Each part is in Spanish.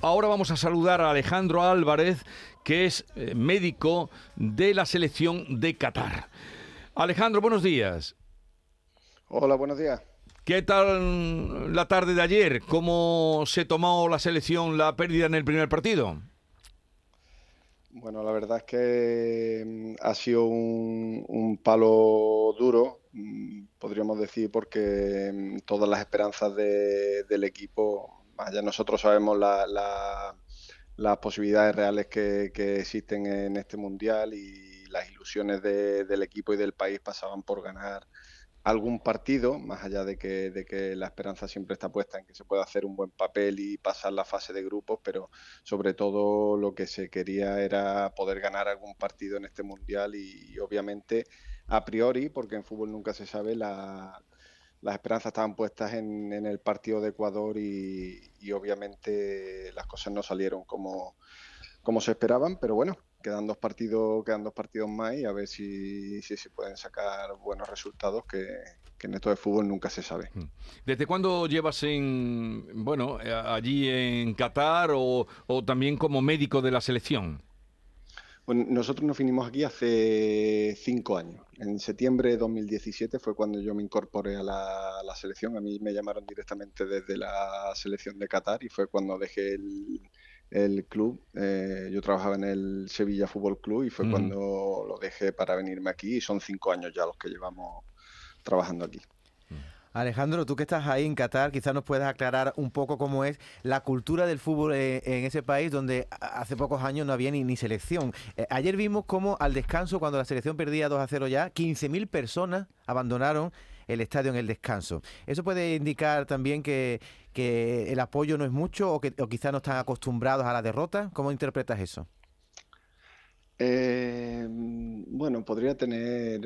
ahora vamos a saludar a Alejandro Álvarez, que es eh, médico de la selección de Qatar. Alejandro, buenos días. Hola, buenos días. ¿Qué tal la tarde de ayer? ¿Cómo se tomó la selección la pérdida en el primer partido? Bueno, la verdad es que mm, ha sido un, palo duro, mm, podríamos decir, porque mm, todas las esperanzas del equipo, ya nosotros sabemos las posibilidades reales que, existen en este mundial y las ilusiones del equipo y del país pasaban por ganar algún partido, más allá de que, de que la esperanza siempre está puesta en que se pueda hacer un buen papel y pasar la fase de grupos, pero sobre todo lo que se quería era poder ganar algún partido en este mundial y, obviamente a priori, porque en fútbol nunca se sabe, las esperanzas estaban puestas en, el partido de Ecuador y, y, obviamente las cosas no salieron como, como se esperaban, pero bueno, quedan dos partidos, quedan dos partidos más y a ver si, se pueden sacar buenos resultados que, en esto de fútbol nunca se sabe. Mm. ¿Desde cuándo llevas en bueno eh, allí en Qatar o, también como médico de la selección? Bueno, nosotros nos vinimos aquí hace cinco años. En septiembre de 2017 fue cuando yo me incorporé a la, a la, selección. A mí me llamaron directamente desde la selección de Qatar y fue cuando dejé el, el club. Eh, yo trabajaba en el Sevilla Fútbol Club y fue cuando lo dejé para venirme aquí y son cinco años ya los que llevamos trabajando aquí. Alejandro, tú que estás ahí en Qatar, quizás nos puedas aclarar un poco cómo es la cultura del fútbol eh, en ese país donde hace pocos años no había ni, selección. Eh, ayer vimos cómo al descanso, cuando la selección perdía 2 a 0 ya, 15.000 personas abandonaron el estadio en el descanso. ¿Eso puede indicar también que, el apoyo no es mucho o quizás no están acostumbrados a la derrota? ¿Cómo interpretas eso? Eh, bueno, podría tener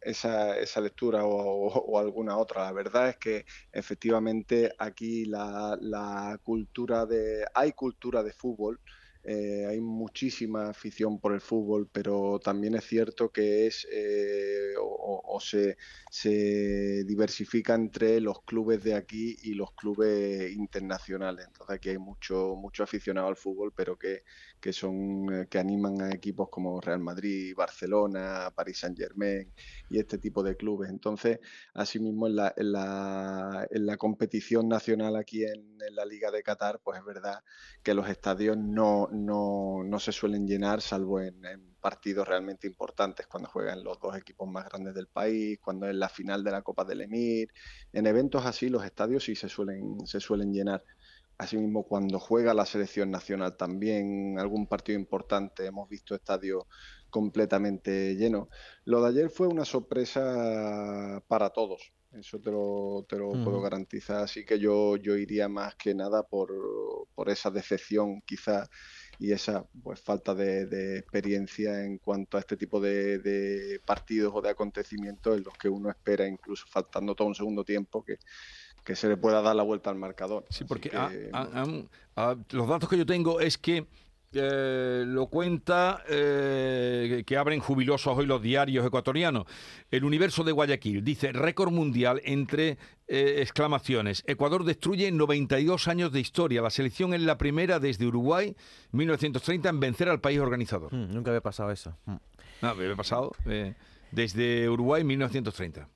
esa, esa, lectura o, alguna otra. La verdad es que efectivamente aquí la, la cultura de... hay cultura de fútbol, eh, hay muchísima afición por el fútbol, pero también es cierto que es eh, o, se, diversifica entre los clubes de aquí y los clubes internacionales. Entonces aquí hay mucho, mucho aficionado al fútbol, pero que, que son eh, que animan a equipos como Real Madrid, Barcelona, Paris Saint Germain y este tipo de clubes. Entonces, asimismo en la, en la, en la competición nacional aquí en, la Liga de Qatar, pues es verdad que los estadios no, no, no se suelen llenar, salvo en, partidos realmente importantes, cuando juegan los dos equipos más grandes del país, cuando es la final de la Copa del Emir. En eventos así los estadios sí se suelen, se suelen llenar. Asimismo, cuando juega la selección nacional también, algún partido importante, hemos visto estadios completamente llenos. Lo de ayer fue una sorpresa para todos, eso te lo, te lo puedo garantizar. Así que yo, yo iría más que nada por, por esa decepción quizá y esa pues falta de, experiencia en cuanto a este tipo de, de, partidos o de acontecimientos en los que uno espera, incluso faltando todo un segundo tiempo, que, que se le pueda dar la vuelta al marcador. Sí, porque los datos que yo tengo es que eh, lo cuenta eh, que abren jubilosos hoy los diarios ecuatorianos. El universo de Guayaquil dice récord mundial entre eh, exclamaciones. Ecuador destruye 92 años de historia. La selección es la primera desde Uruguay, 1930, en vencer al país organizador. Hmm, nunca había pasado eso. No, había pasado desde Uruguay, 1930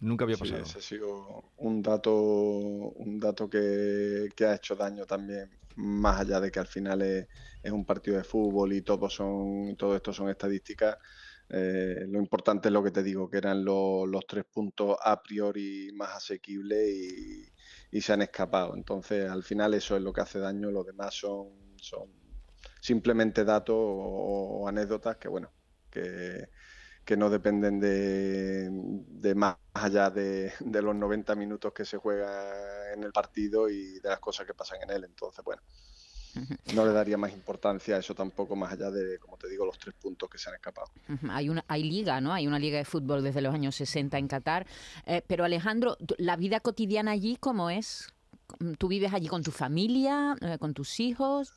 nunca había pasado. ese ha sido un dato, un dato que, ha hecho daño también, más allá de que al final es, un partido de fútbol y todo, son, todo esto son estadísticas. Eh, lo importante es lo que te digo, que eran los tres puntos a priori más asequibles y, se han escapado. Entonces, al final eso es lo que hace daño, los demás son, son simplemente datos o anécdotas que, bueno, que, que no dependen de, más allá de, los 90 minutos que se juega en el partido y de las cosas que pasan en él. Entonces, bueno, no le daría más importancia a eso tampoco, más allá de, como te digo, los tres puntos que se han escapado. Hay una hay liga, ¿no? Hay una liga de fútbol desde los años 60 en Qatar. Eh, pero Alejandro, ¿la vida cotidiana allí cómo es? ¿Tú vives allí con tu familia, eh, con tus hijos?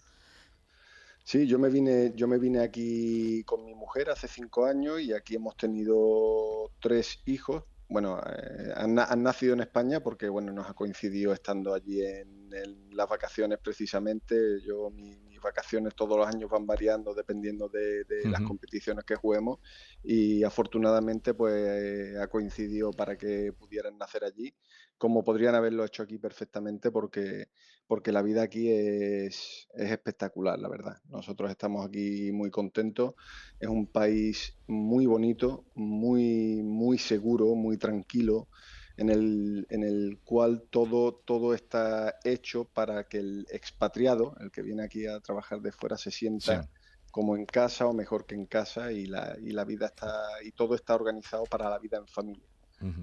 Sí, yo me vine, yo me vine aquí con mi mujer hace cinco años y aquí hemos tenido tres hijos. Bueno, eh, han, nacido en España porque, bueno, nos ha coincidido estando allí en, las vacaciones precisamente. Yo, mis vacaciones todos los años van variando dependiendo de, las competiciones que juguemos y afortunadamente, pues, ha coincidido para que pudieran nacer allí, como podrían haberlo hecho aquí perfectamente porque, porque la vida aquí es, es espectacular, la verdad. Nosotros estamos aquí muy contentos. Es un país muy bonito, muy, muy seguro, muy tranquilo, en el, en el cual todo, todo está hecho para que el expatriado, el que viene aquí a trabajar de fuera, se sienta como en casa o mejor que en casa y la, y la vida está, y todo está organizado para la vida en familia.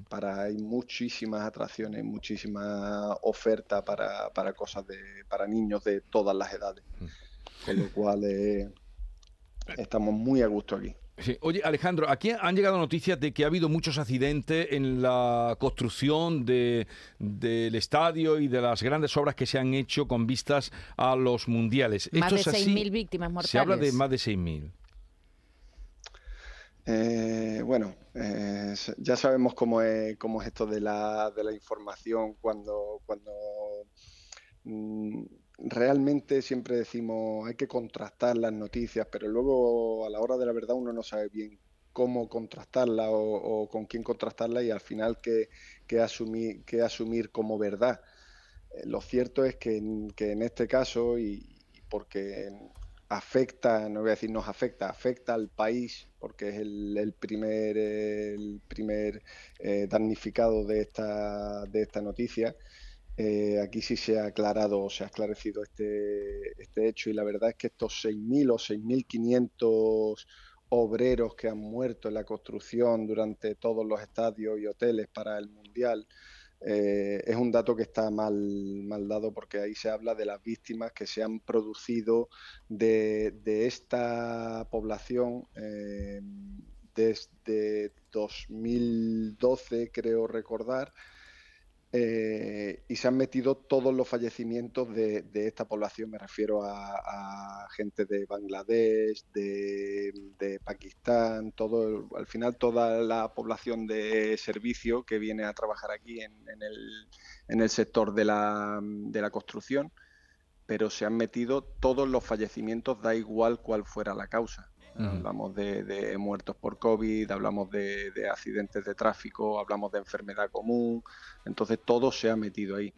Para hay muchísimas atracciones, muchísima oferta para, para, cosas de, para niños de todas las edades. Con lo cual eh, estamos muy a gusto aquí. Oye, Alejandro, aquí han llegado noticias de que ha habido muchos accidentes en la construcción de, del estadio y de las grandes obras que se han hecho con vistas a los mundiales. Más de 6.000 víctimas mortales. Se habla de más de 6.000. Eh, bueno, eh, ya sabemos cómo es, cómo es esto de la, de la información cuando, cuando mm, realmente siempre decimos hay que contrastar las noticias, pero luego a la hora de la verdad uno no sabe bien cómo contrastarla o, con quién contrastarla y al final qué, asumir, qué asumir como verdad. Eh, lo cierto es que, que en este caso, y, porque afecta, no voy a decir nos afecta, afecta al país, porque es el, primer, el primer eh, damnificado de esta, de esta noticia. Eh, aquí sí se ha aclarado, se ha esclarecido este, este hecho y la verdad es que estos 6.000 o 6.500 obreros que han muerto en la construcción durante todos los estadios y hoteles para el Mundial, eh, es un dato que está mal, mal, dado porque ahí se habla de las víctimas que se han producido de, esta población eh, desde 2012, creo recordar, eh, y se han metido todos los fallecimientos de, esta población, me refiero a, gente de Bangladesh, de, Pakistán, todo, al final toda la población de servicio que viene a trabajar aquí en, el, sector de la, de la construcción, pero se han metido todos los fallecimientos, da igual cuál fuera la causa. Hablamos de, muertos por COVID, hablamos de, accidentes de tráfico, hablamos de enfermedad común, entonces todo se ha metido ahí.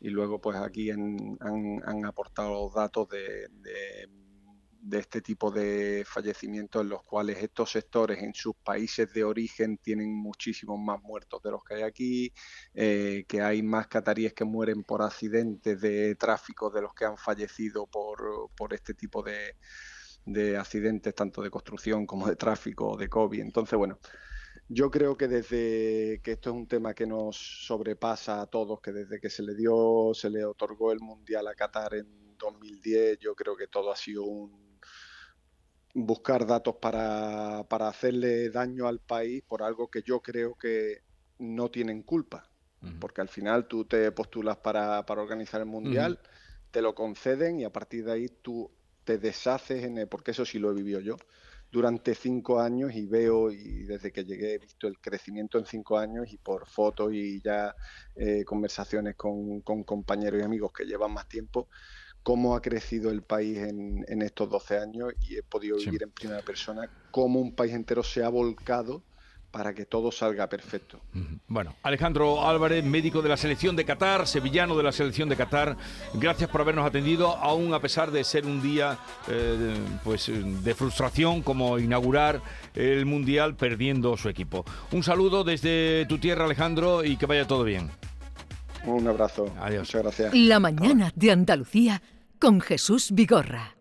Y luego pues aquí han, aportado los datos de, este tipo de fallecimientos en los cuales estos sectores en sus países de origen tienen muchísimos más muertos de los que hay aquí, eh, que hay más cataríes que mueren por accidentes de tráfico de los que han fallecido por este tipo de, de accidentes tanto de construcción como de tráfico, de COVID. Entonces, bueno, yo creo que desde que esto es un tema que nos sobrepasa a todos, que desde que se le dio, se le otorgó el Mundial a Qatar en 2010, yo creo que todo ha sido un buscar datos para, para hacerle daño al país por algo que yo creo que no tienen culpa. Porque al final tú te postulas para, para organizar el Mundial, te lo conceden y a partir de ahí tú te deshaces en porque eso sí lo he vivido yo, durante cinco años y veo, y desde que llegué he visto el crecimiento en cinco años y por fotos y ya eh, conversaciones con, compañeros y amigos que llevan más tiempo, cómo ha crecido el país en, estos 12 años y he podido vivir en primera persona cómo un país entero se ha volcado para que todo salga perfecto. Bueno, Alejandro Álvarez, médico de la selección de Qatar, sevillano de la selección de Qatar, gracias por habernos atendido, aún a pesar de ser un día eh, pues, de frustración como inaugurar el Mundial perdiendo su equipo. Un saludo desde tu tierra, Alejandro, y que vaya todo bien. Un abrazo. Adiós. Muchas gracias. La mañana de Andalucía con Jesús Vigorra.